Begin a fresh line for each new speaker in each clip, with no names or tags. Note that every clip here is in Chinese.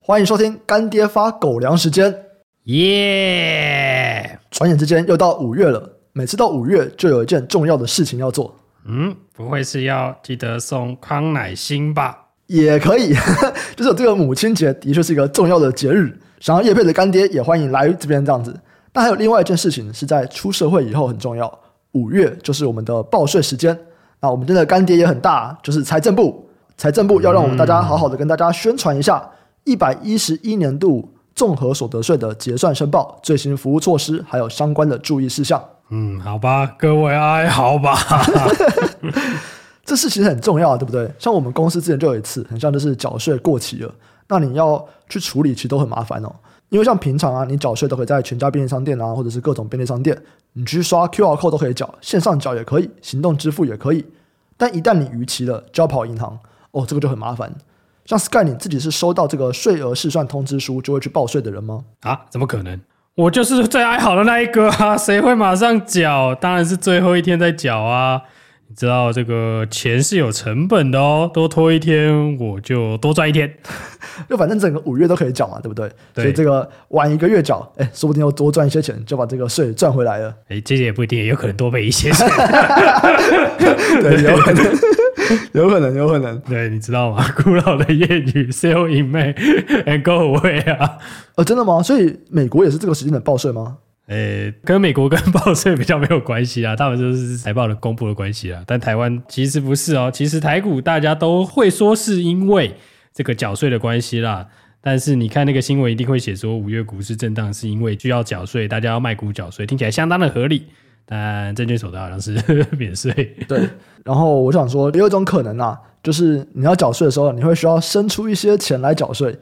欢迎收听干爹发狗粮时间，
耶！
转眼之间又到五月了，每次到五月就有一件重要的事情要做。
嗯，不会是要记得送康乃馨吧？
也可以，就是这个母亲节的确是一个重要的节日，想要业配的干爹也欢迎来这边这样子。但还有另外一件事情是在出社会以后很重要，五月就是我们的报税时间。那我们真的干爹也很大，就是财政部，财政部要让我们大家好好的跟大家宣传一下。一百一十一年度综合所得税的结算申报最新服务措施，还有相关的注意事项。
嗯，好吧，各位哀嚎吧。
这事其实很重要，对不对？像我们公司之前就有一次，很像就是缴税过期了，那你要去处理，其实都很麻烦哦。因为像平常啊，你缴税都可以在全家便利商店啊，或者是各种便利商店，你去刷 QR code 都可以缴，线上缴也可以，行动支付也可以。但一旦你逾期了，就要跑银行，哦，这个就很麻烦。像 Sky，你自己是收到这个税额试算通知书就会去报税的人吗？
啊，怎么可能？我就是最哀嚎的那一个啊！谁会马上缴？当然是最后一天再缴啊！你知道这个钱是有成本的哦，多拖一天我就多赚一天。
就反正整个五月都可以缴嘛，对不对？
对。
所以这个晚一个月缴，哎，说不定又多赚一些钱，就把这个税赚回来了。
哎，这些也不一定，也有可能多赔一些钱。
对，有可能。有可能，有可能，
对，你知道吗？古老的谚语 “sell in May and go away” 啊，
呃，真的吗？所以美国也是这个时间的报税吗？
诶，跟美国跟报税比较没有关系啊，他们就是财报的公布的关系啊。但台湾其实不是哦，其实台股大家都会说是因为这个缴税的关系啦。但是你看那个新闻，一定会写说五月股市震荡是因为需要缴税，大家要卖股缴税，听起来相当的合理。但证券所得好像是 免税，
对。然后我想说，有一种可能啊，就是你要缴税的时候，你会需要生出一些钱来缴税。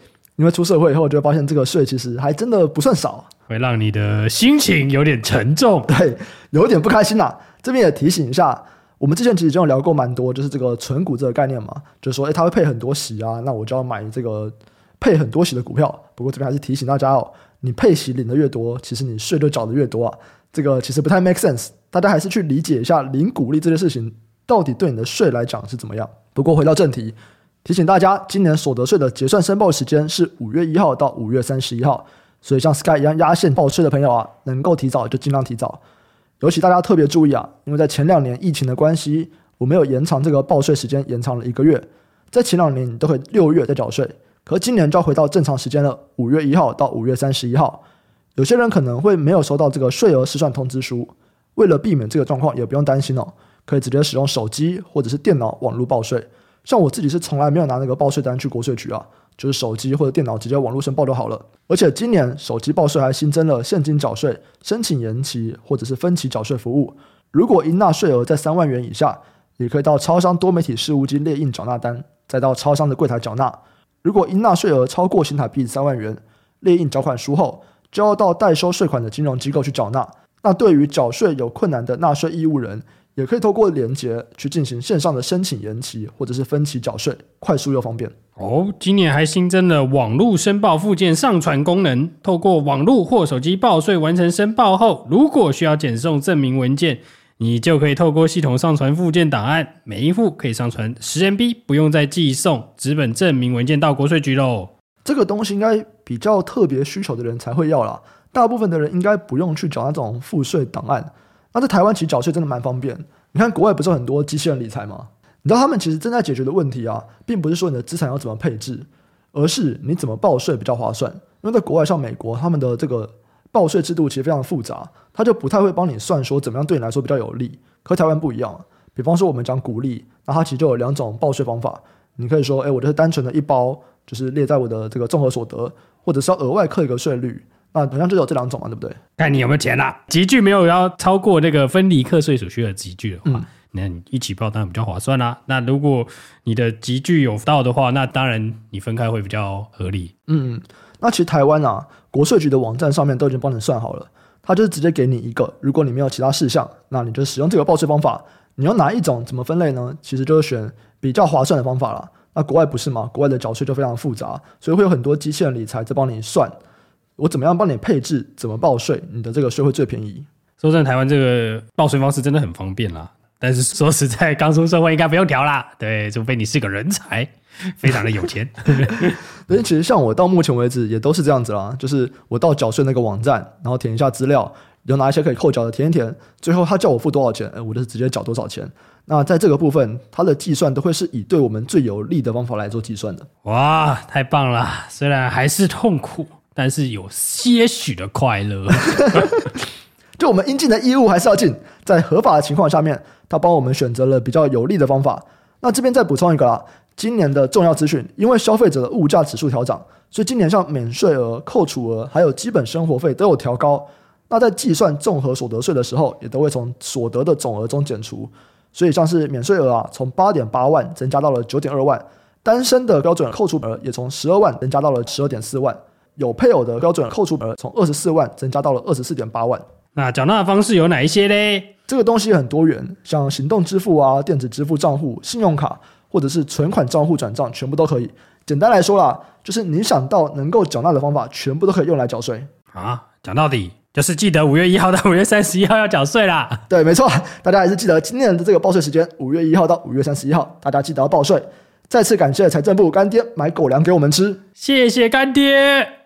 因为出社会以后，就会发现这个税其实还真的不算少，
会让你的心情有点沉重，
对，有点不开心啦、啊。这边也提醒一下，我们之前其实就有聊过蛮多，就是这个存股这个概念嘛，就是说，诶，它会配很多息啊，那我就要买这个配很多息的股票。不过这边还是提醒大家哦，你配息领的越多，其实你税就缴的越多啊。这个其实不太 make sense，大家还是去理解一下领股利这件事情到底对你的税来讲是怎么样。不过回到正题，提醒大家，今年所得税的结算申报时间是五月一号到五月三十一号，所以像 Sky 一样压线报税的朋友啊，能够提早就尽量提早。尤其大家特别注意啊，因为在前两年疫情的关系，我没有延长这个报税时间，延长了一个月。在前两年你都可以六月再缴税，可今年就要回到正常时间了，五月一号到五月三十一号。有些人可能会没有收到这个税额试算通知书，为了避免这个状况，也不用担心哦，可以直接使用手机或者是电脑网络报税。像我自己是从来没有拿那个报税单去国税局啊，就是手机或者电脑直接网络申报就好了。而且今年手机报税还新增了现金缴税、申请延期或者是分期缴税服务。如果应纳税额在三万元以下，也可以到超商多媒体事务机列印缴纳单，再到超商的柜台缴纳。如果应纳税额超过新台币三万元，列印缴款书后，就要到代收税款的金融机构去缴纳。那对于缴税有困难的纳税义务人，也可以透过连结去进行线上的申请延期或者是分期缴税，快速又方便。
哦，今年还新增了网络申报附件上传功能，透过网络或手机报税完成申报后，如果需要检送证明文件，你就可以透过系统上传附件档案，每一户可以上传十 MB，不用再寄送纸本证明文件到国税局喽。
这个东西应该比较特别需求的人才会要啦，大部分的人应该不用去缴那种赋税档案。那在台湾其实缴税真的蛮方便。你看国外不是很多机器人理财吗？你知道他们其实正在解决的问题啊，并不是说你的资产要怎么配置，而是你怎么报税比较划算。因为在国外像美国，他们的这个报税制度其实非常复杂，他就不太会帮你算说怎么样对你来说比较有利。和台湾不一样，比方说我们讲股利，那它其实就有两种报税方法。你可以说，哎，我就是单纯的一包。就是列在我的这个综合所得，或者是要额外扣一个税率，那好像就有这两种嘛，对不对？
看你有没有钱啦。集聚没有要超过那个分离课税所需的集聚的话，嗯、那你一起报当然比较划算啦。那如果你的集聚有到的话，那当然你分开会比较合理。
嗯，那其实台湾啊，国税局的网站上面都已经帮你算好了，它就是直接给你一个，如果你没有其他事项，那你就使用这个报税方法。你要哪一种？怎么分类呢？其实就是选比较划算的方法啦。那国外不是吗？国外的缴税就非常复杂，所以会有很多机器人理财在帮你算，我怎么样帮你配置，怎么报税，你的这个税会最便宜。
说真的，台湾这个报税方式真的很方便啦。但是说实在，刚出社会应该不用调啦。对，除非你是个人才，非常的有钱。
所以其实像我到目前为止也都是这样子啦，就是我到缴税那个网站，然后填一下资料，有哪一些可以扣缴的填一填，最后他叫我付多少钱，我就是直接缴多少钱。那在这个部分，它的计算都会是以对我们最有利的方法来做计算的。
哇，太棒了！虽然还是痛苦，但是有些许的快乐。
就我们应尽的义务还是要尽，在合法的情况下面，他帮我们选择了比较有利的方法。那这边再补充一个啦，今年的重要资讯，因为消费者的物价指数调涨，所以今年像免税额、扣除额还有基本生活费都有调高。那在计算综合所得税的时候，也都会从所得的总额中减除。所以像是免税额啊，从八点八万增加到了九点二万，单身的标准扣除额也从十二万增加到了十二点四万，有配偶的标准扣除额从二十四万增加到了二十四点八万。
那缴纳的方式有哪一些呢？
这个东西很多元，像行动支付啊、电子支付账户、信用卡或者是存款账户转账，全部都可以。简单来说啦，就是你想到能够缴纳的方法，全部都可以用来缴税
啊。讲到底。就是记得五月一号到五月三十一号要缴税啦。
对，没错，大家还是记得今年的这个报税时间，五月一号到五月三十一号，大家记得要报税。再次感谢财政部干爹买狗粮给我们吃，
谢谢干爹。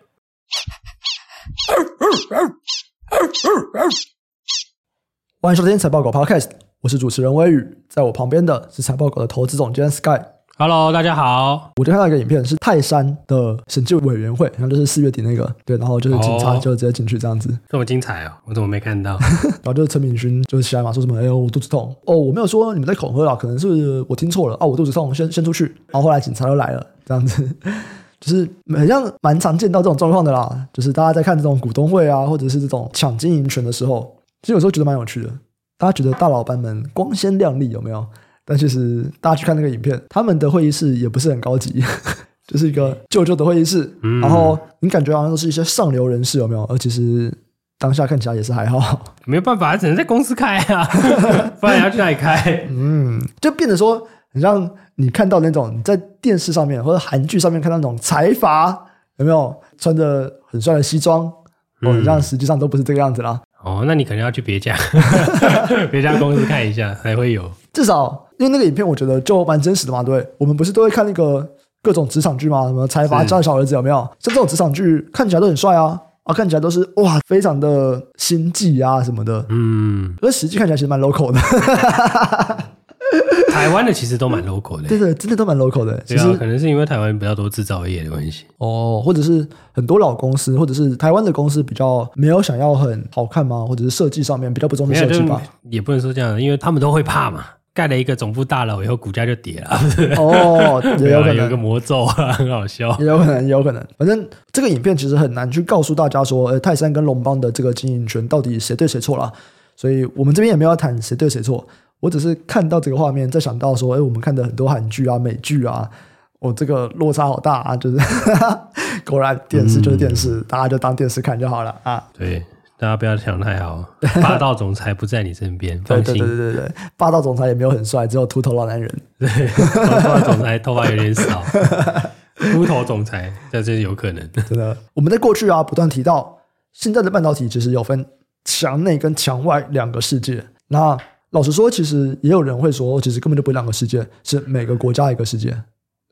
欢迎收听财报狗 Podcast，我是主持人微宇，在我旁边的是财报狗的投资总监 Sky。
Hello，大家好。
我就看到一个影片，是泰山的审计委员会，然后就是四月底那个，对，然后就是警察就直接进去这样子，
这么精彩哦，我怎么没看到？
然后就是陈敏勋就是起来嘛，说什么？哎呦，我肚子痛哦，我没有说你们在恐吓啊，可能是我听错了啊，我肚子痛，先先出去。然后后来警察又来了，这样子，就是好像蛮常见到这种状况的啦，就是大家在看这种股东会啊，或者是这种抢经营权的时候，其实有时候觉得蛮有趣的。大家觉得大老板们光鲜亮丽有没有？但其实大家去看那个影片，他们的会议室也不是很高级，就是一个旧旧的会议室。嗯、然后你感觉好像都是一些上流人士，有没有？而其实当下看起来也是还好。
没有办法，只能在公司开啊，不然你要去哪里开？
嗯，就变得说，很像你看到那种你在电视上面或者韩剧上面看到那种财阀，有没有穿着很帅的西装？哦，很像实际上都不是这个样子啦。
哦，那你可能要去别家 别家公司看一下，才会有。
至少。因为那个影片，我觉得就蛮真实的嘛。对，我们不是都会看那个各种职场剧吗？什么财阀家小儿子有没有？像这种职场剧看起来都很帅啊，啊，看起来都是哇，非常的心计啊什么的。嗯，可是实际看起来其实蛮 local 的。
台湾的其实都蛮 local 的，
对对，真的都蛮 local 的。其实、啊、
可能是因为台湾比较多制造业的关系
哦，或者是很多老公司，或者是台湾的公司比较没有想要很好看吗？或者是设计上面比较不重视设计吧？
也不能说这样，因为他们都会怕嘛。盖了一个总部大楼以后，股价就跌了。
哦，也有可能
有个魔咒啊，很好笑。
也有可能，也有可能。反正这个影片其实很难去告诉大家说，呃，泰山跟龙邦的这个经营权到底谁对谁错了。所以我们这边也没有要谈谁对谁错。我只是看到这个画面，再想到说，哎，我们看的很多韩剧啊、美剧啊，我、哦、这个落差好大啊，就是 果然电视就是电视，嗯、大家就当电视看就好了啊。
对。大家不要想太好，霸道总裁不在你身边，放心。
对对对对对，霸道总裁也没有很帅，只有秃头老男人。
对，霸道总裁头发有点少，秃头总裁这真是有可能。
真的，我们在过去啊不断提到，现在的半导体其实有分墙内跟墙外两个世界。那老实说，其实也有人会说，其实根本就不是两个世界，是每个国家一个世界。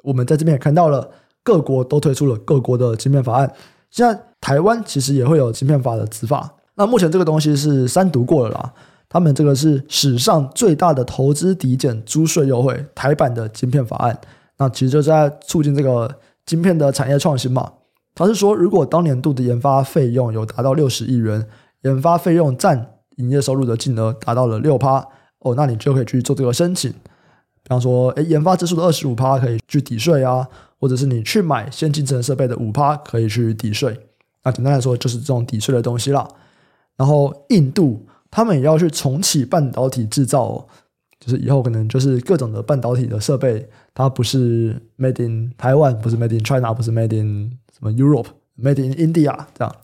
我们在这边也看到了，各国都推出了各国的晶片法案。现在台湾其实也会有晶片法的执法。那目前这个东西是三读过了啦，他们这个是史上最大的投资抵减租税优惠台版的晶片法案。那其实就是在促进这个晶片的产业创新嘛。他是说，如果当年度的研发费用有达到六十亿元，研发费用占营业收入的金额达到了六趴，哦，那你就可以去做这个申请。比方说，诶，研发支出的二十五趴可以去抵税啊。或者是你去买先进智能设备的五趴可以去抵税，那简单来说就是这种抵税的东西啦。然后印度他们也要去重启半导体制造哦，就是以后可能就是各种的半导体的设备，它不是 made in 台湾，不是 made in China，不是 made in 什么 Europe，made in India 这样，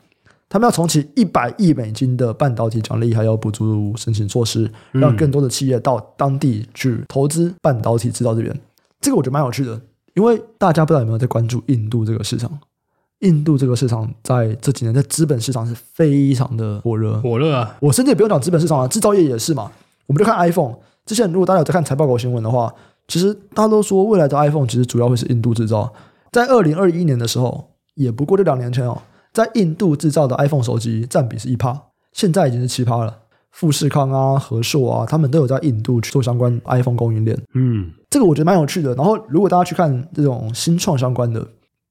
他们要重启一百亿美金的半导体奖励还有补助申请措施，让更多的企业到当地去投资半导体制造这边，这个我觉得蛮有趣的。因为大家不知道有没有在关注印度这个市场，印度这个市场在这几年在资本市场是非常的火热，
火热啊！
我甚至也不用讲资本市场啊，制造业也是嘛。我们就看 iPhone，之前如果大家有在看财报狗新闻的话，其实大家都说未来的 iPhone 其实主要会是印度制造。在二零二一年的时候，也不过就两年前哦，在印度制造的 iPhone 手机占比是一趴，现在已经是七趴了。富士康啊、和硕啊，他们都有在印度去做相关 iPhone 供应链。
嗯，
这个我觉得蛮有趣的。然后，如果大家去看这种新创相关的，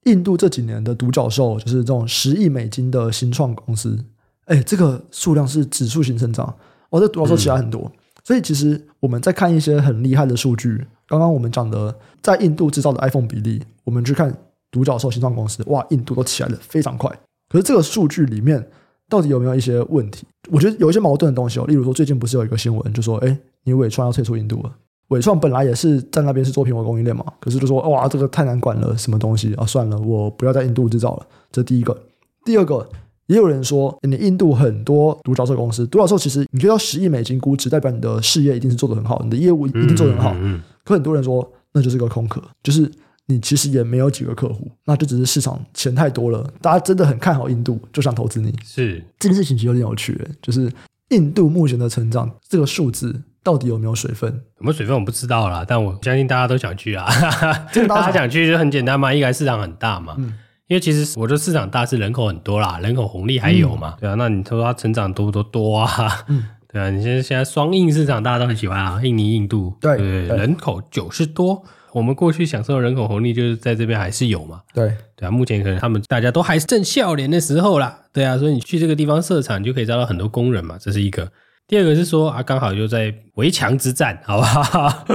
印度这几年的独角兽就是这种十亿美金的新创公司，哎，这个数量是指数型成长。哦，这独角兽起来很多。嗯、所以，其实我们在看一些很厉害的数据。刚刚我们讲的在印度制造的 iPhone 比例，我们去看独角兽新创公司，哇，印度都起来的非常快。可是这个数据里面到底有没有一些问题？我觉得有一些矛盾的东西哦。例如说，最近不是有一个新闻，就说，哎，你伟创要退出印度了。伟创本来也是在那边是做苹果供应链嘛，可是就说，哇，这个太难管了，什么东西啊？算了，我不要在印度制造了。这第一个。第二个，也有人说，你印度很多独角兽公司，独角兽其实你可以到十亿美金估值，代表你的事业一定是做得很好，你的业务一定做得很好。嗯嗯嗯可很多人说，那就是个空壳，就是你其实也没有几个客户，那就只是市场钱太多了，大家真的很看好印度，就想投资你。
是
这件事情其实有点有趣，就是印度目前的成长这个数字到底有没有水分？
有没有水分我不知道啦，但我相信大家都想去啊。大家想去就很简单嘛，一来市场很大嘛，嗯、因为其实我的市场大是人口很多啦，人口红利还有嘛，嗯、对啊，那你说它成长多不多多啊？嗯 对啊，你现在现在双印市场大家都很喜欢啊，印尼、印度，对，对，对，人口九十多，我们过去享受的人口红利就是在这边还是有嘛，
对，
对啊，目前可能他们大家都还是正笑脸的时候啦，对啊，所以你去这个地方设厂，你就可以招到很多工人嘛，这是一个。第二个是说啊，刚好就在围墙之战，好不好？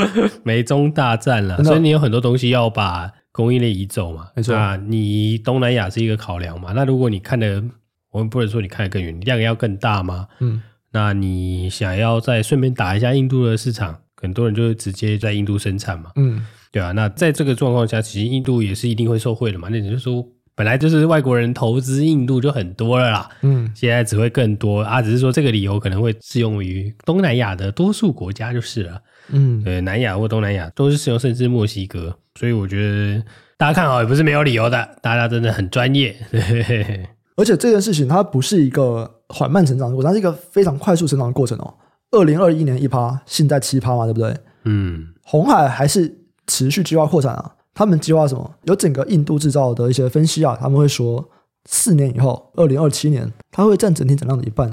美中大战了，所以你有很多东西要把供应链移走嘛，没错啊，你东南亚是一个考量嘛，那如果你看的，我们不能说你看的更远，量要更大嘛？嗯。那你想要再顺便打一下印度的市场，很多人就会直接在印度生产嘛，嗯，对啊。那在这个状况下，其实印度也是一定会受惠的嘛。那你就说，本来就是外国人投资印度就很多了啦，嗯，现在只会更多啊。只是说这个理由可能会适用于东南亚的多数国家就是了，嗯，对，南亚或东南亚都是适用，甚至墨西哥。所以我觉得大家看好也不是没有理由的，大家真的很专业。对
而且这件事情它不是一个缓慢成长的过程，它是一个非常快速成长的过程哦。二零二一年一趴，现在七趴嘛，对不对？嗯。红海还是持续计划扩展啊。他们计划什么？有整个印度制造的一些分析啊，他们会说，四年以后，二零二七年，它会占整体产量的一半。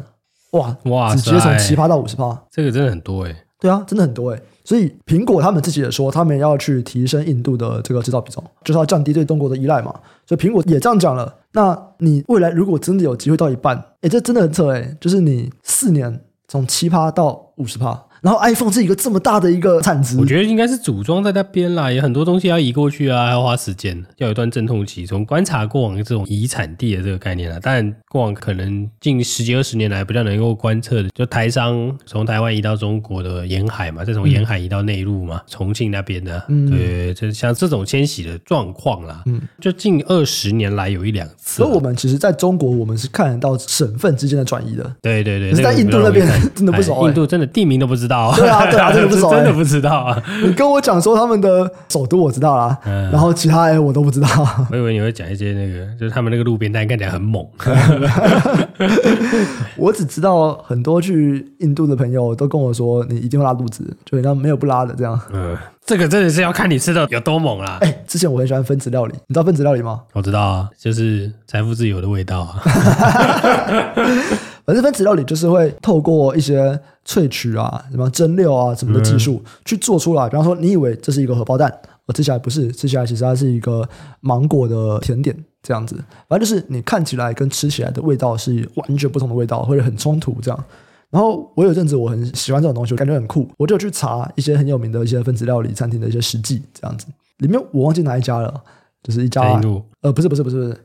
哇哇！直接从七趴到五十趴，
这个真的很多诶。
对啊，真的很多诶。所以苹果他们自己也说，他们要去提升印度的这个制造比重，就是要降低对中国的依赖嘛。所以苹果也这样讲了。那你未来如果真的有机会到一半，哎，这真的很扯诶，就是你四年从七趴到五十趴。然后 iPhone 是一个这么大的一个产值，
我觉得应该是组装在那边啦，也很多东西要移过去啊，还要花时间，要有一段阵痛期。从观察过往的这种移产地的这个概念啊，但过往可能近十几二十年来比较能够观测的，就台商从台湾移到中国的沿海嘛，再从沿海移到内陆嘛，嗯、重庆那边的，嗯、对，就像这种迁徙的状况啦，嗯，就近二十年来有一两次。
所以我们其实在中国，我们是看得到省份之间的转移的，
对对对。
可是在印度那边真的不熟、欸，
印度真的地名都不知道。
对啊，对啊，真的不知道，
真的不知道啊！
你跟我讲说他们的首都我知道啦，嗯、然后其他哎我都不知道。
我以为你会讲一些那个，就是他们那个路边摊看起来很猛。
我只知道很多去印度的朋友都跟我说，你一定会拉肚子，就人家没有不拉的这样。
嗯，这个真的是要看你吃的有多猛啦。
哎、欸，之前我很喜欢分子料理，你知道分子料理吗？
我知道啊，就是财富自由的味道啊。
反正分子料理就是会透过一些萃取啊、什么蒸馏啊、什么的技术去做出来。比方说，你以为这是一个荷包蛋，我吃起来不是，吃起来其实它是一个芒果的甜点这样子。反正就是你看起来跟吃起来的味道是完全不同的味道，或者很冲突这样。然后我有阵子我很喜欢这种东西，我感觉很酷，我就去查一些很有名的一些分子料理餐厅的一些实际这样子。里面我忘记哪一家了，就是一家呃，不是不是不是不是，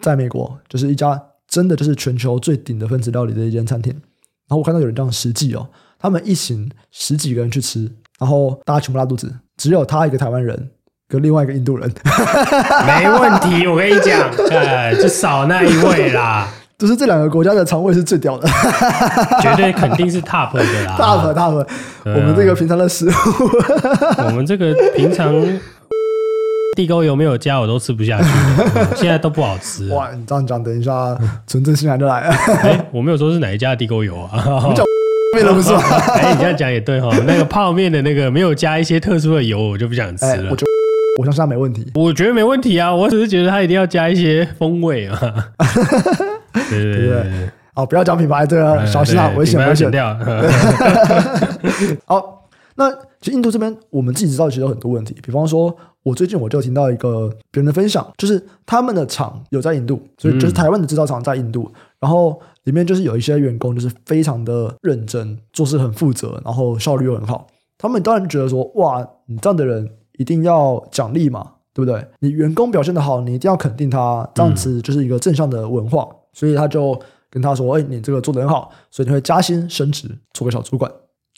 在美国就是一家。真的就是全球最顶的分子料理的一间餐厅，然后我看到有人这样实际哦，他们一行十几个人去吃，然后大家全部拉肚子，只有他一个台湾人跟另外一个印度人，
没问题，我跟你讲，哎，就少那一位啦，
就是这两个国家的肠胃是最屌的，
绝对肯定是 top 的啦
，top top，、啊、我们这个平常的食物，
我们这个平常。地沟油没有加，我都吃不下去。现在都不好吃。
哇，你这样讲，等一下纯正新来就来了。
哎、欸，我没有说是哪一家的地沟油啊。
面了，不是吗？
哎，你这样讲也对哈。那个泡面的那个没有加一些特殊的油，我就不想吃了。
欸、我就我相信他没问题。
我觉得没问题啊，我只是觉得他一定要加一些风味啊。对对对对。
好，不要讲品牌，这个小心啊，危险危险掉。好。那其实印度这边，我们自己知道其实有很多问题。比方说，我最近我就听到一个别人的分享，就是他们的厂有在印度，所以就是台湾的制造厂在印度，然后里面就是有一些员工就是非常的认真，做事很负责，然后效率又很好。他们当然觉得说，哇，你这样的人一定要奖励嘛，对不对？你员工表现的好，你一定要肯定他，这样子就是一个正向的文化。所以他就跟他说，哎，你这个做得很好，所以你会加薪升职，做个小主管。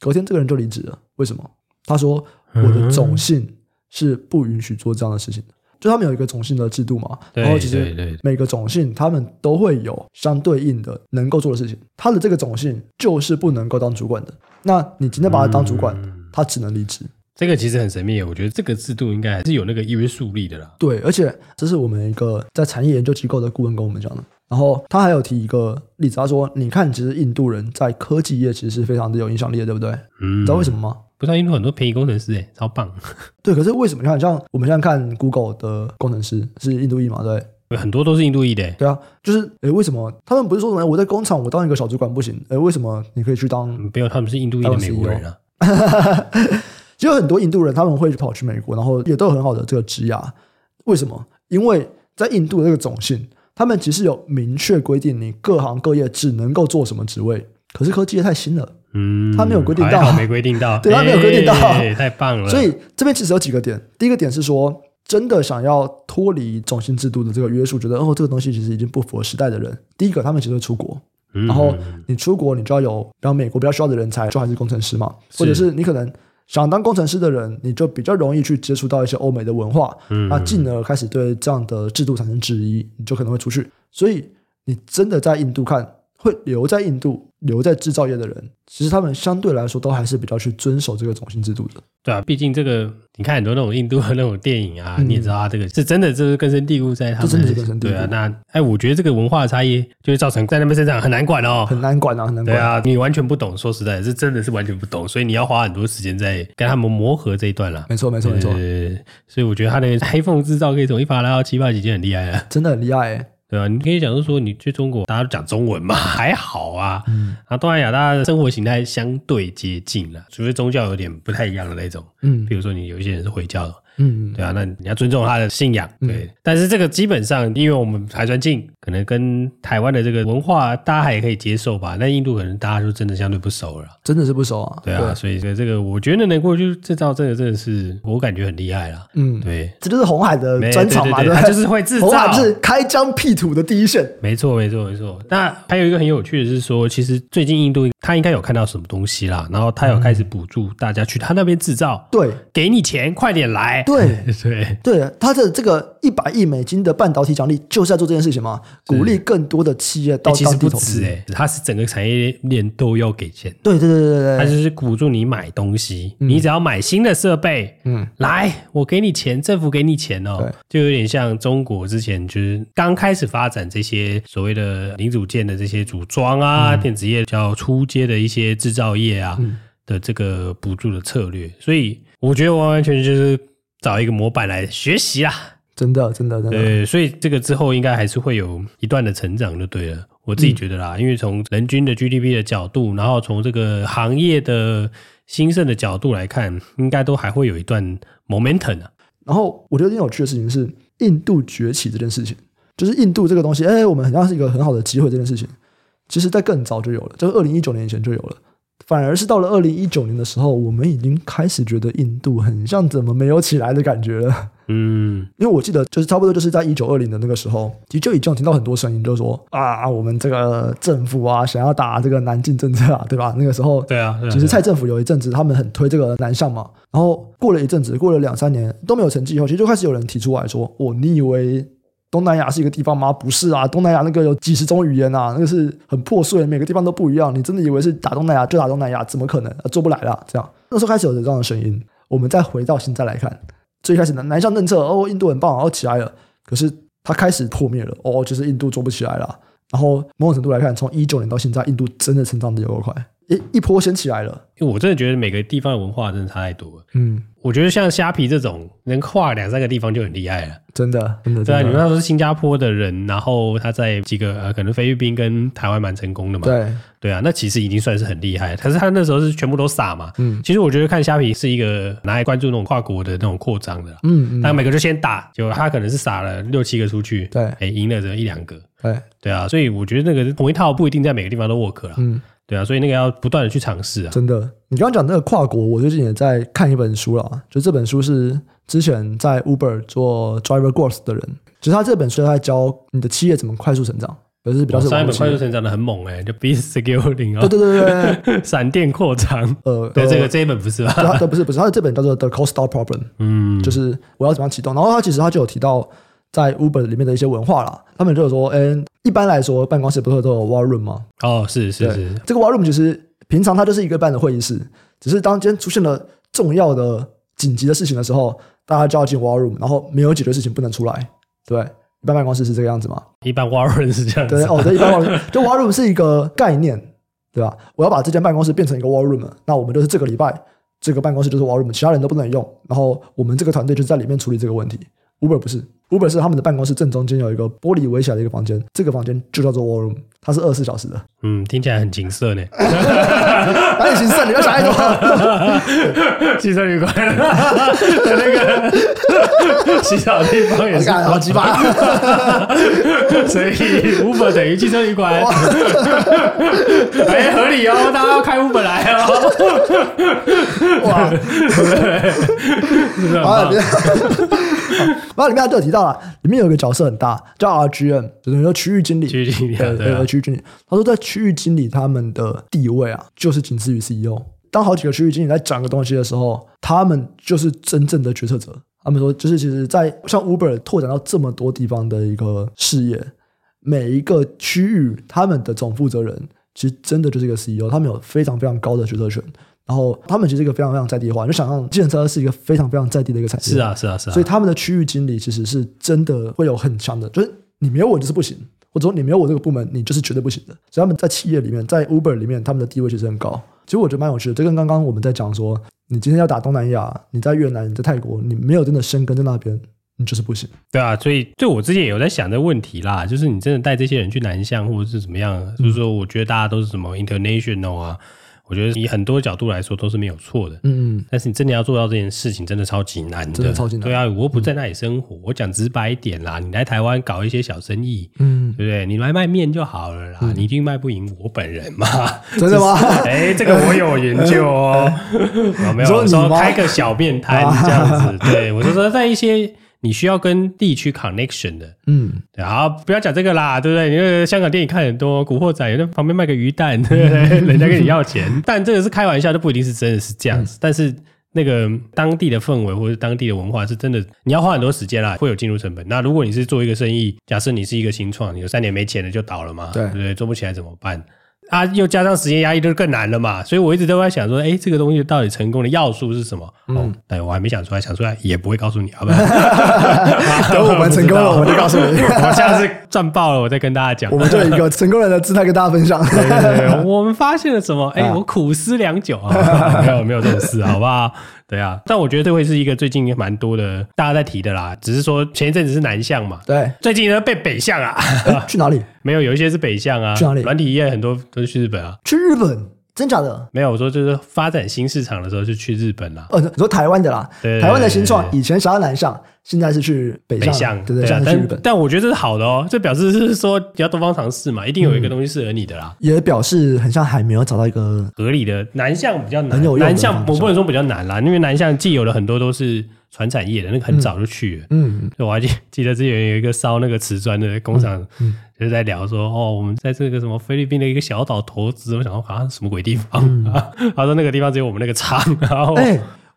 隔天这个人就离职了，为什么？他说我的种姓是不允许做这样的事情的，就他们有一个种姓的制度嘛。然后其实每个种姓他们都会有相对应的能够做的事情。他的这个种姓就是不能够当主管的。那你今天把他当主管，他只能离职。
这个其实很神秘，我觉得这个制度应该还是有那个约束力的啦。
对，而且这是我们一个在产业研究机构的顾问跟我们讲的。然后他还有提一个例子，他说：“你看，其实印度人在科技业其实是非常的有影响力的，对不对？嗯，你知道为什么吗？
不是印度很多便宜工程师诶，超棒。
对，可是为什么？你看，像我们现在看 Google 的工程师是印度裔嘛？对，
很多都是印度裔的。对
啊，就是诶，为什么他们不是说什么我在工厂我当一个小主管不行？诶，为什么你可以去当？
没有，他们是印度裔的美国人啊。
其实有很多印度人他们会跑去美国，然后也都有很好的这个职涯。为什么？因为在印度的这个种姓。他们其实有明确规定，你各行各业只能够做什么职位。可是科技业太新了，嗯，他没有规定到，
没规定到，
对，他没有规定到，
欸、太棒了。
所以这边其实有几个点，第一个点是说，真的想要脱离种姓制度的这个约束，觉得哦，这个东西其实已经不符合时代的人，第一个他们其实会出国，然后你出国，你就要有，然后美国比较需要的人才，就还是工程师嘛，或者是你可能。想当工程师的人，你就比较容易去接触到一些欧美的文化，嗯，那进而开始对这样的制度产生质疑，你就可能会出去。所以，你真的在印度看，会留在印度。留在制造业的人，其实他们相对来说都还是比较去遵守这个种姓制度的。
对啊，毕竟这个你看很多那种印度的那种电影啊，嗯、你也知道啊，这个是真的，就是根深蒂固在他们。
真的是根深蒂固。
对啊，那哎，我觉得这个文化的差异就会造成在那边身上很难管哦，
很难管啊，很难管。
对啊，你完全不懂，说实在，是真的是完全不懂，所以你要花很多时间在跟他们磨合这一段了。
没错，没错，没
错。所以我觉得他那个 iPhone 制造可以从一发拉到七八几，已经很厉害了，
真的很厉害。
对啊，你可以讲是说，你去中国，大家都讲中文嘛，还好啊。嗯，啊东南亚大家的生活形态相对接近了，除非宗教有点不太一样的那种。嗯，比如说你有一些人是回教的。嗯，对啊，那你要尊重他的信仰，对。嗯、但是这个基本上，因为我们还算近，可能跟台湾的这个文化，大家还可以接受吧。那印度可能大家就真的相对不熟了，
真的是不熟啊。
对啊，对所以这个我觉得能过去制造，这个真的是我感觉很厉害了。嗯，对，
这就是红海的专长嘛，对，
他就是会制造，
鸿海是开疆辟土的第一线。
没错，没错，没错。那还有一个很有趣的是说，其实最近印度他应该有看到什么东西啦，然后他有开始补助大家去他那边制造，
对，
给你钱，快点来，
对。
对。
对，他的这个一百亿美金的半导体奖励就是在做这件事情嘛，鼓励更多的企业到当地投资。哎，
他是整个产业链都要给钱。
对对对对对，
他就是补助你买东西，嗯、你只要买新的设备，嗯，来，我给你钱，政府给你钱哦，就有点像中国之前就是刚开始发展这些所谓的零组件的这些组装啊，嗯、电子业叫出街的一些制造业啊、嗯、的这个补助的策略，所以我觉得完完全全就是。找一个模板来学习啦，
真的，真的，真的。
对，所以这个之后应该还是会有一段的成长，就对了。我自己觉得啦，嗯、因为从人均的 GDP 的角度，然后从这个行业的兴盛的角度来看，应该都还会有一段 momentum 啊。
然后我觉得很有趣的事情是，印度崛起这件事情，就是印度这个东西，哎，我们好像是一个很好的机会。这件事情，其实在更早就有了，就是二零一九年以前就有了。反而是到了二零一九年的时候，我们已经开始觉得印度很像怎么没有起来的感觉了。嗯，因为我记得就是差不多就是在一九二零的那个时候，其实就已经有听到很多声音，就是说啊，我们这个政府啊想要打这个南进政策啊，对吧？那个时候，
对啊，
其实蔡政府有一阵子他们很推这个南向嘛，然后过了一阵子，过了两三年都没有成绩以后，其实就开始有人提出来说，哦，你以为？东南亚是一个地方吗？不是啊，东南亚那个有几十种语言啊，那个是很破碎，每个地方都不一样。你真的以为是打东南亚就打东南亚？怎么可能？啊做不来了。这样，那时候开始有这样的声音。我们再回到现在来看，最开始的南向政策，哦，印度很棒，然后起来了。可是它开始破灭了，哦，就是印度做不起来了。然后某种程度来看，从一九年到现在，印度真的成长的有多快。一一波掀起来了。
因为我真的觉得每个地方的文化真的差太多了。
嗯，
我觉得像虾皮这种能跨两三个地方就很厉害了。
真的，真的。
对啊，你们那时候是新加坡的人，然后他在几个呃，可能菲律宾跟台湾蛮成功的嘛。
对，
对啊，那其实已经算是很厉害。可是他那时候是全部都撒嘛。嗯，其实我觉得看虾皮是一个拿来关注那种跨国的那种扩张的。
嗯嗯。
但每个就先打，就他可能是撒了六七个出去。
对，
哎，赢了这一两个。
对，
对啊，所以我觉得那个同一套不一定在每个地方都 work 了。嗯。对啊，所以那个要不断的去尝试啊。
真的，你刚刚讲那个跨国，我最近也在看一本书了。就这本书是之前在 Uber 做 Driver Growth 的人，其实他这本书在教你的企业怎么快速成长，可是比较是
上一本快速成长的很猛哎、欸，就 Beast Scaling 哦。
对对对对，
闪电扩张。呃，对，这个这一本不是吧？
对，不是不是，他的这本叫做 The Cold Start Problem。嗯，就是我要怎么样启动。然后他其实他就有提到在 Uber 里面的一些文化啦，他们就有说，嗯。一般来说，办公室不是都有 war room 吗？
哦，是是是，
这个 war room 其实平常它就是一个办的会议室，只是当今天出现了重要的紧急的事情的时候，大家就要进 war room，然后没有解决事情不能出来。对，一般办公室是这个样子吗？
一般 war room 是这样子。
对哦，对，一般 war room 就 war room 是一个概念，对吧？我要把这间办公室变成一个 war room，那我们就是这个礼拜这个办公室就是 war room，其他人都不能用，然后我们这个团队就在里面处理这个问题。Uber 不是。Uber 是他们的办公室正中间有一个玻璃围起来的一个房间，这个房间就叫做 War Room，它是二十四小时的。
嗯，听起来很情色呢。
哪里情色？你要想太多。
汽车旅馆的那个 洗澡地方也是好鸡巴。所以 Uber 等于汽车旅馆。哎，合理哦，大家要开 Uber 来哦。哇，对不 对？
然后里面就有提到了，里面有一个角色很大，叫 RGM，就是说区域经理。
区域经理，
对对，区域经理。他说，在区域经理他们的地位啊，就是仅次于 CEO。当好几个区域经理在讲个东西的时候，他们就是真正的决策者。他们说，就是其实，在像 Uber 拓展到这么多地方的一个事业，每一个区域他们的总负责人，其实真的就是一个 CEO，他们有非常非常高的决策权。然后他们其实一个非常非常在地化，就想象计程车是一个非常非常在地的一个产业。
是啊，是啊，是啊。
所以他们的区域经理其实是真的会有很强的，就是你没有我就是不行，或者说你没有我这个部门，你就是绝对不行的。所以他们在企业里面，在 Uber 里面，他们的地位其实很高。其实我觉得蛮有趣的，就跟刚刚我们在讲说，你今天要打东南亚，你在越南，你在泰国，你没有真的生根在那边，你就是不行。
对啊，所以就我之前也有在想这个问题啦，就是你真的带这些人去南向或者是怎么样，就是说我觉得大家都是什么 international 啊。我觉得以很多角度来说都是没有错的，嗯嗯。但是你真的要做到这件事情，真的超级难的，
真的超级难。
对啊，我不在那里生活，嗯、我讲直白一点啦，你来台湾搞一些小生意，嗯，对不对？你来卖面就好了啦，嗯、你一定卖不赢我本人嘛？
真的吗？
哎、欸，这个我有研究哦。有 没有说开个小面摊这样子？对，我就说在一些。你需要跟地区 connection 的，嗯，对，好，不要讲这个啦，对不对？因为香港电影看很多，古惑仔，那旁边卖个鱼蛋，对不对？人家跟你要钱，但这个是开玩笑，就不一定是真的是这样子。嗯、但是那个当地的氛围或者当地的文化是真的，你要花很多时间啦，会有进入成本。那如果你是做一个生意，假设你是一个新创，你有三年没钱了就倒了嘛，对不对？做不起来怎么办？啊，又加上时间压力，就是更难了嘛。所以我一直都在想说，哎，这个东西到底成功的要素是什么？嗯，但，我还没想出来，想出来也不会告诉你，好不好？
等我们成功了，我就告诉你。
我下次赚爆了，我再跟大家讲。
我们就以一个成功人的姿态跟大家分享。
对对对，我们发现了什么？哎，我苦思良久啊，没有没有这种事，好不好？对啊，但我觉得这会是一个最近蛮多的大家在提的啦。只是说前一阵子是南向嘛，
对，
最近呢被北向啊。
去哪里？
没有，有一些是北向啊。
去哪里？
软体业很多都是去日本啊。
去日本？真假的？
没有，我说就是发展新市场的时候就去日本啦。
呃，你说台湾的啦，台湾的新创以前想要南向。现在是去北向，北向对对，对，去日本。
但我觉得这是好的哦，这表示是说你要多方尝试嘛，一定有一个东西适合你的啦。
也表示很像还没有找到一个
合理的南向比较难，南向我不能说比较难啦，因为南向既有的很多都是传产业的，那个很早就去了。嗯，我还记 记得之前有一个烧那个瓷砖的工厂，就是在聊说哦，我们在这个什么菲律宾的一个小岛投资，我想说啊什么鬼地方啊？他说那个地方只有我们那个厂，然后。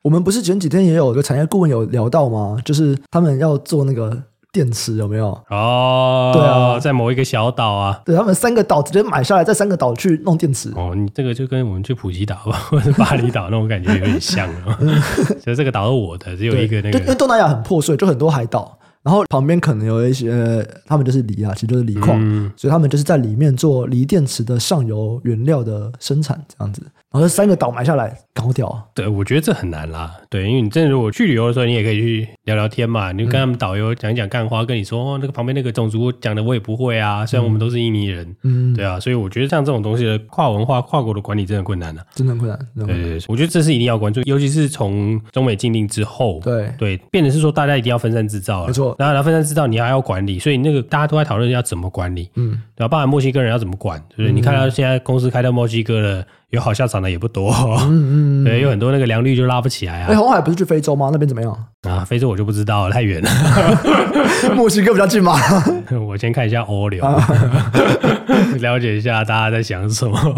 我们不是前几天也有个产业顾问有聊到吗？就是他们要做那个电池，有没有？
哦，对啊，在某一个小岛啊，
对他们三个岛直接买下来，在三个岛去弄电池。
哦，你这个就跟我们去普吉岛吧，或者巴厘岛那种感觉有点像哦。所以这个岛是我的，只有一个那个。
因为东南亚很破碎，就很多海岛。然后旁边可能有一些，他们就是锂啊，其实就是锂矿，
嗯
所以他们就是在里面做锂电池的上游原料的生产这样子。然后这三个岛埋下来，高调啊！
对，我觉得这很难啦。对，因为你真的如果去旅游的时候，你也可以去聊聊天嘛，你就跟他们导游讲一讲干花，跟你说哦，那个旁边那个种族讲的我也不会啊，虽然我们都是印尼人，
嗯，
对啊，所以我觉得像这种东西的跨文化、跨国的管理真的困难啊。
真的困难。真的困难
对对对，我觉得这是一定要关注，尤其是从中美禁令之后，
对
对，变成是说大家一定要分散制造了，
没错
然后然后分散制造，你还要管理，所以那个大家都在讨论要怎么管理，
嗯，
对吧？包含墨西哥人要怎么管，对不对？你看到现在公司开到墨西哥了，有好下场的也不多，
嗯嗯，
对，有很多那个良率就拉不起来啊
哎，
啊。
红海不是去非洲吗？那边怎么样？
啊，非洲我就不知道了，太远了。
墨西哥比较近嘛。
我先看一下欧流，了解一下大家在想什么。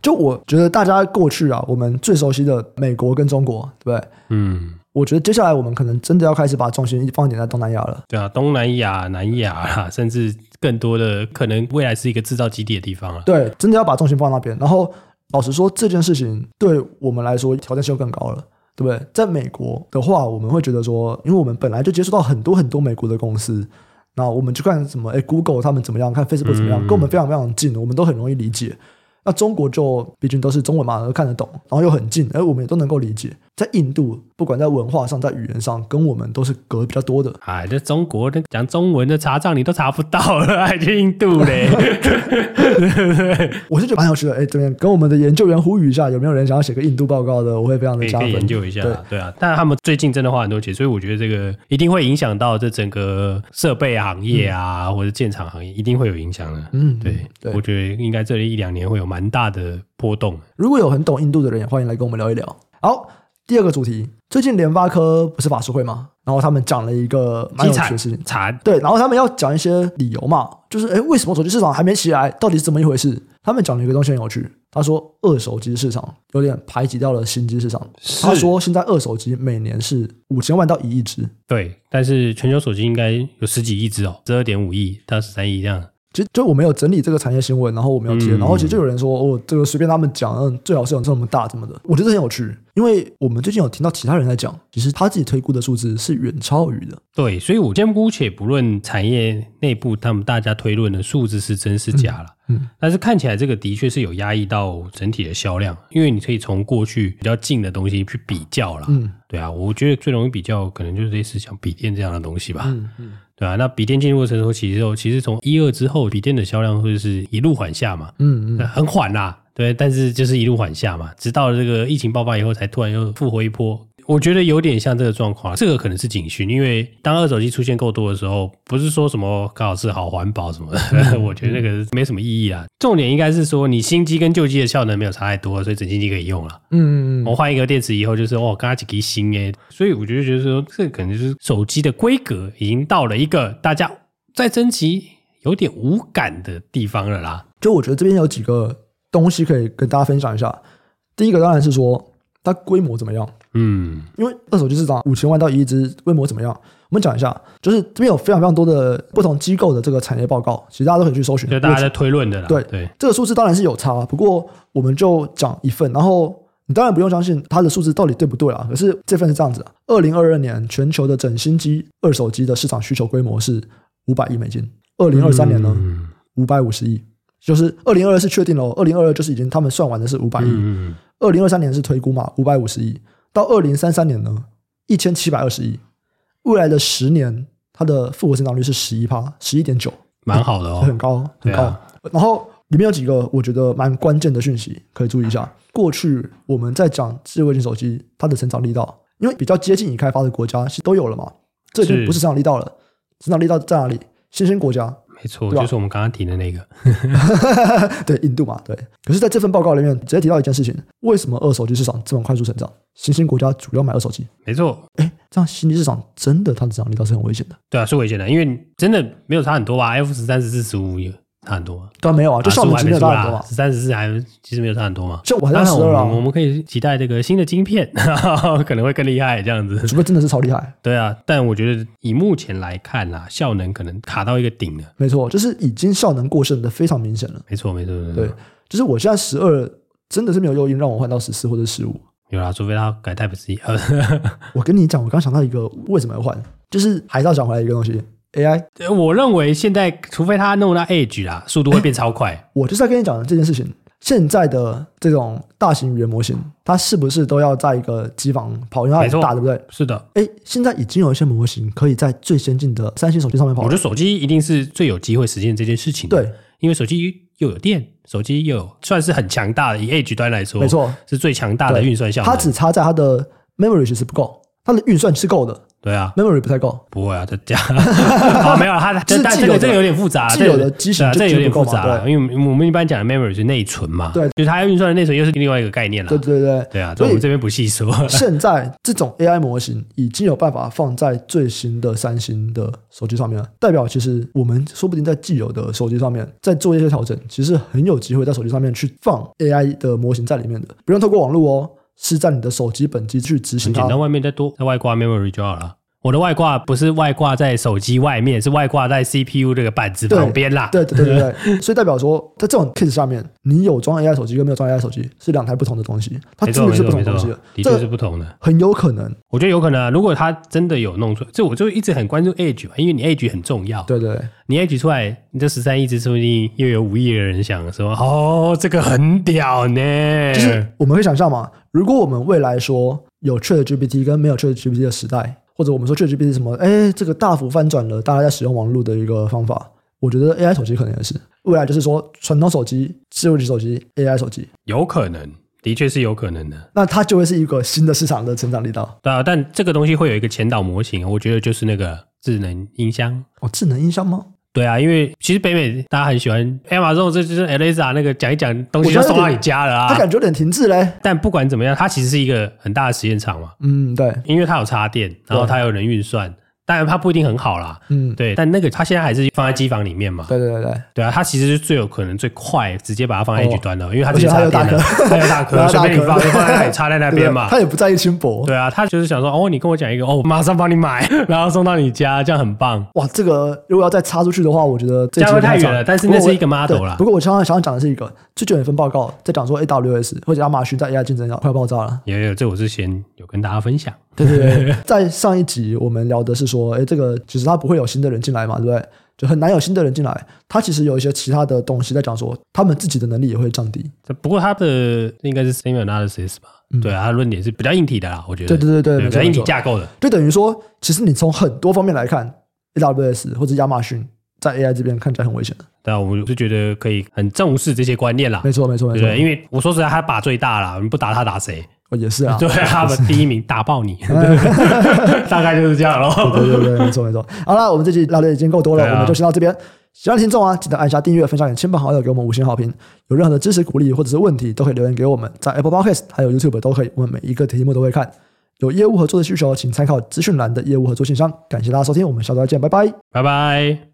就我觉得大家过去啊，我们最熟悉的美国跟中国，对不对？
嗯，
我觉得接下来我们可能真的要开始把重心放点在东南亚了。
对啊，东南亚、南亚啊，甚至更多的可能未来是一个制造基地的地方了。
对，真的要把重心放那边。然后老实说，这件事情对我们来说挑战性又更高了，对不对？在美国的话，我们会觉得说，因为我们本来就接触到很多很多美国的公司，那我们就看什么，哎，Google 他们怎么样，看 Facebook 怎么样，
嗯
跟我们非常非常近，我们都很容易理解。那中国就毕竟都是中文嘛，都看得懂，然后又很近，而我们也都能够理解。在印度，不管在文化上，在语言上，跟我们都是隔比较多的。
哎，这中国的讲中文的查账你都查不到了，还去印度嘞？
我是觉得蛮有趣的。哎，这边跟我们的研究员呼吁一下，有没有人想要写个印度报告的？我会非常的加分。
可以研究一下，
对
对啊。但他们最近真的花很多钱，所以我觉得这个一定会影响到这整个设备行业啊，或者建厂行业，一定会有影响的。
嗯，
对，
对
我觉得应该这里一两年会有蛮大的波动。
如果有很懂印度的人，也欢迎来跟我们聊一聊。好，第二个主题，最近联发科不是法说会吗？然后他们讲了一个蛮有趣的事情，
查
对，然后他们要讲一些理由嘛，就是哎，为什么手机市场还没起来？到底是怎么一回事？他们讲了一个东西很有趣，他说二手机市场有点排挤掉了新机市
场。
他说现在二手机每年是五千万到一亿只，
对，但是全球手机应该有十几亿只哦，十二点五亿到十三亿这样。
其实就我没有整理这个产业新闻，然后我没有贴，
嗯
然后其实就有人说哦，这个随便他们讲，嗯，最好是有这么大什么的，我觉得很有趣，因为我们最近有听到其他人在讲，其实他自己推估的数字是远超于的。
对，所以我先姑且不论产业内部他们大家推论的数字是真是假了，
嗯，嗯。
但是看起来这个的确是有压抑到整体的销量，因为你可以从过去比较近的东西去比较了，
嗯，
对啊，我觉得最容易比较可能就是类似像笔电这样的东西吧，
嗯嗯，
对啊，那笔电进入的成熟期之后，其实从一二之后，笔电的销量会是一路缓下嘛，
嗯嗯，
很缓啦，对，但是就是一路缓下嘛，直到这个疫情爆发以后，才突然又复活一波。我觉得有点像这个状况，这个可能是警讯，因为当二手机出现够多的时候，不是说什么刚好是好环保什么的，嗯、我觉得那个没什么意义啊。重点应该是说，你新机跟旧机的效能没有差太多，所以整新机可以用了。
嗯嗯嗯，
我换一个电池以后，就是哦，刚刚几机新诶，所以我觉得觉得说，这可能就是手机的规格已经到了一个大家在升级有点无感的地方了啦。
就我觉得这边有几个东西可以跟大家分享一下。第一个当然是说它规模怎么样。
嗯，
因为二手机市场五千万到一亿只，规模怎么样？我们讲一下，就是这边有非常非常多的不同机构的这个产业报告，其实大家都可以去搜寻。
就大家在推论的啦。
对
对，
这个数字当然是有差，不过我们就讲一份，然后你当然不用相信它的数字到底对不对啊。可是这份是这样子：二零二二年全球的整新机二手机的市场需求规模是五百亿美金，二零二三年呢五百五十亿，就是二零二二是确定了，二零二二就是已经他们算完的是五百亿，二零二三年是推估嘛，五百五十亿。到二零三三年呢，一千七百二十亿，未来的十年，它的复合增长率是十一趴，十一点九，
蛮好的哦，
很高，很高。
啊、
然后里面有几个我觉得蛮关键的讯息，可以注意一下。过去我们在讲智慧型手机，它的成长力道，因为比较接近已开发的国家是都有了嘛，这已经不是成长力道了，成长力道在哪里？新兴国家。
没错，就是我们刚刚提的那个，
对，印度嘛，对。可是，在这份报告里面，直接提到一件事情：为什么二手机市场这么快速成长？新兴国家主要买二手机，
没错。
哎，这样新兴市场真的它的成长力倒是很危险的。
对啊，是危险的，因为真的没有差很多吧？F 十三、十四、十五也差很多吗？
当然没有啊，就效能其实没有差很多嘛。
十三、十四还其实没有差很多嘛。
就我还是十二啊，
我们可以期待这个新的晶片 可能会更厉害，这样子。
除非真的是超厉害。
对啊，但我觉得以目前来看啊，效能可能卡到一个顶了。
没错，就是已经效能过剩的非常明显了。
没错，没错，没错。
对，就是我现在十二真的是没有诱因让我换到十四或者十五。
有啦，除非他改 Type C。
我跟你讲，我刚想到一个为什么要换，就是还是要讲回来一个东西，AI。
我认为现在除非他弄到 Edge 啦，速度会变超快。欸、
我就是在跟你讲的这件事情。现在的这种大型语言模型，它是不是都要在一个机房跑？因为它很大，对不对？
是的。
哎，现在已经有一些模型可以在最先进的三星手机上面跑。
我觉得手机一定是最有机会实现这件事情的。
对，
因为手机又有电，手机又有算是很强大的，以 Edge 端来说，
没错，
是最强大的运算效率。
它只差在它的 memory 其实不够，它的运算是够的。
对啊
，memory 不太够。
不会啊，这加好 没有，它这 但这个这个有点复杂，
既有的机型
这有点复杂，因为我们一般讲的 memory 是内存嘛，
对，
就是它要运算的内存又是另外一个概念了。
对对对
对啊，所以我们这边不细说。
现在这种 AI 模型已经有办法放在最新的三星的手机上面了，代表其实我们说不定在既有的手机上面再做一些调整，其实很有机会在手机上面去放 AI 的模型在里面的，不用透过网络哦，是在你的手机本机去执行很。
简单，外面再多在外挂 memory 就好了。我的外挂不是外挂在手机外面，是外挂在 CPU 这个板子旁边啦。
对对对对对，所以代表说，在这种 case 下面，你有装 AI 手机跟没有装 AI 手机是两台不同的东西，它真的是不同的东西，
的确是不同的。
很有可能，
我觉得有可能啊。如果他真的有弄出来，这我就一直很关注 Edge 嘛，因为你 Edge 很重要。
对对，
你 Edge 出来，你这十三亿只说不定又有五亿的人想说，哦，这个很屌呢。
就是我们会想象嘛，如果我们未来说有 ChatGPT 跟没有 ChatGPT 的时代。或者我们说 ChatGPT 是什么？哎，这个大幅翻转了大家在使用网络的一个方法。我觉得 AI 手机可能也是未来，就是说传统手机、智慧型手机、AI 手机，
有可能，的确是有可能的。
那它就会是一个新的市场的成长力道。
对啊，但这个东西会有一个前导模型，我觉得就是那个智能音箱。
哦，智能音箱吗？
对啊，因为其实北美大家很喜欢 Amazon，这就是 Alexa 那个讲一讲东西就送到你家了啊。
它感觉有点停滞嘞。
但不管怎么样，它其实是一个很大的实验场嘛。
嗯，对，
因为它有插电，然后它有人运算。当然，它不一定很好啦。
嗯，
对，但那个它现在还是放在机房里面嘛。
对对对对，
对啊，它其实是最有可能最快直接把它放在 Edge 端的，因为它直接插电了，它有大颗，随便你放，放在那里插在那边嘛。
它也不在意轻薄。
对啊，它就是想说，哦，你跟我讲一个，哦，马上帮你买，然后送到你家，这样很棒。
哇，这个如果要再插出去的话，我觉得这样会
太远了。但是那是一个 model 啦。
不过我刚刚想要讲的是一个，最近有一份报告在讲说，AWS 或者亚马逊在 AI 竞争要快要爆炸了。
有有，这我之前有跟大家分享。
对对对，在上一集我们聊的是说，哎，这个其实他不会有新的人进来嘛，对不对？就很难有新的人进来。他其实有一些其他的东西在讲说，他们自己的能力也会降低。
不过他的应该是 same analysis 吧？嗯、对啊，它论点是比较硬体的啦，我觉得。
对对对对，
比较硬体架构的。
就等于说，其实你从很多方面来看，AWS 或者亚马逊在 AI 这边看起来很危险的。
对啊，我是觉得可以很重视这些观念啦。
没错没错没错，
对，因为我说实在，他把最大啦，你不打他打谁？
也是啊，
对，他们第一名打爆你，大概就是这样喽。
对对对，没错没错。好了，我们这期聊的已经够多了，我们就先到这边。喜欢的听众啊，记得按下订阅、分享给亲朋好友，给我们五星好评。有任何的支持鼓励或者是问题，都可以留言给我们，在 Apple Podcast 还有 YouTube 都可以，我们每一个题目都会看。有业务合作的需求，请参考资讯栏的业务合作信箱。感谢大家收听，我们下周再见，拜拜，
拜拜。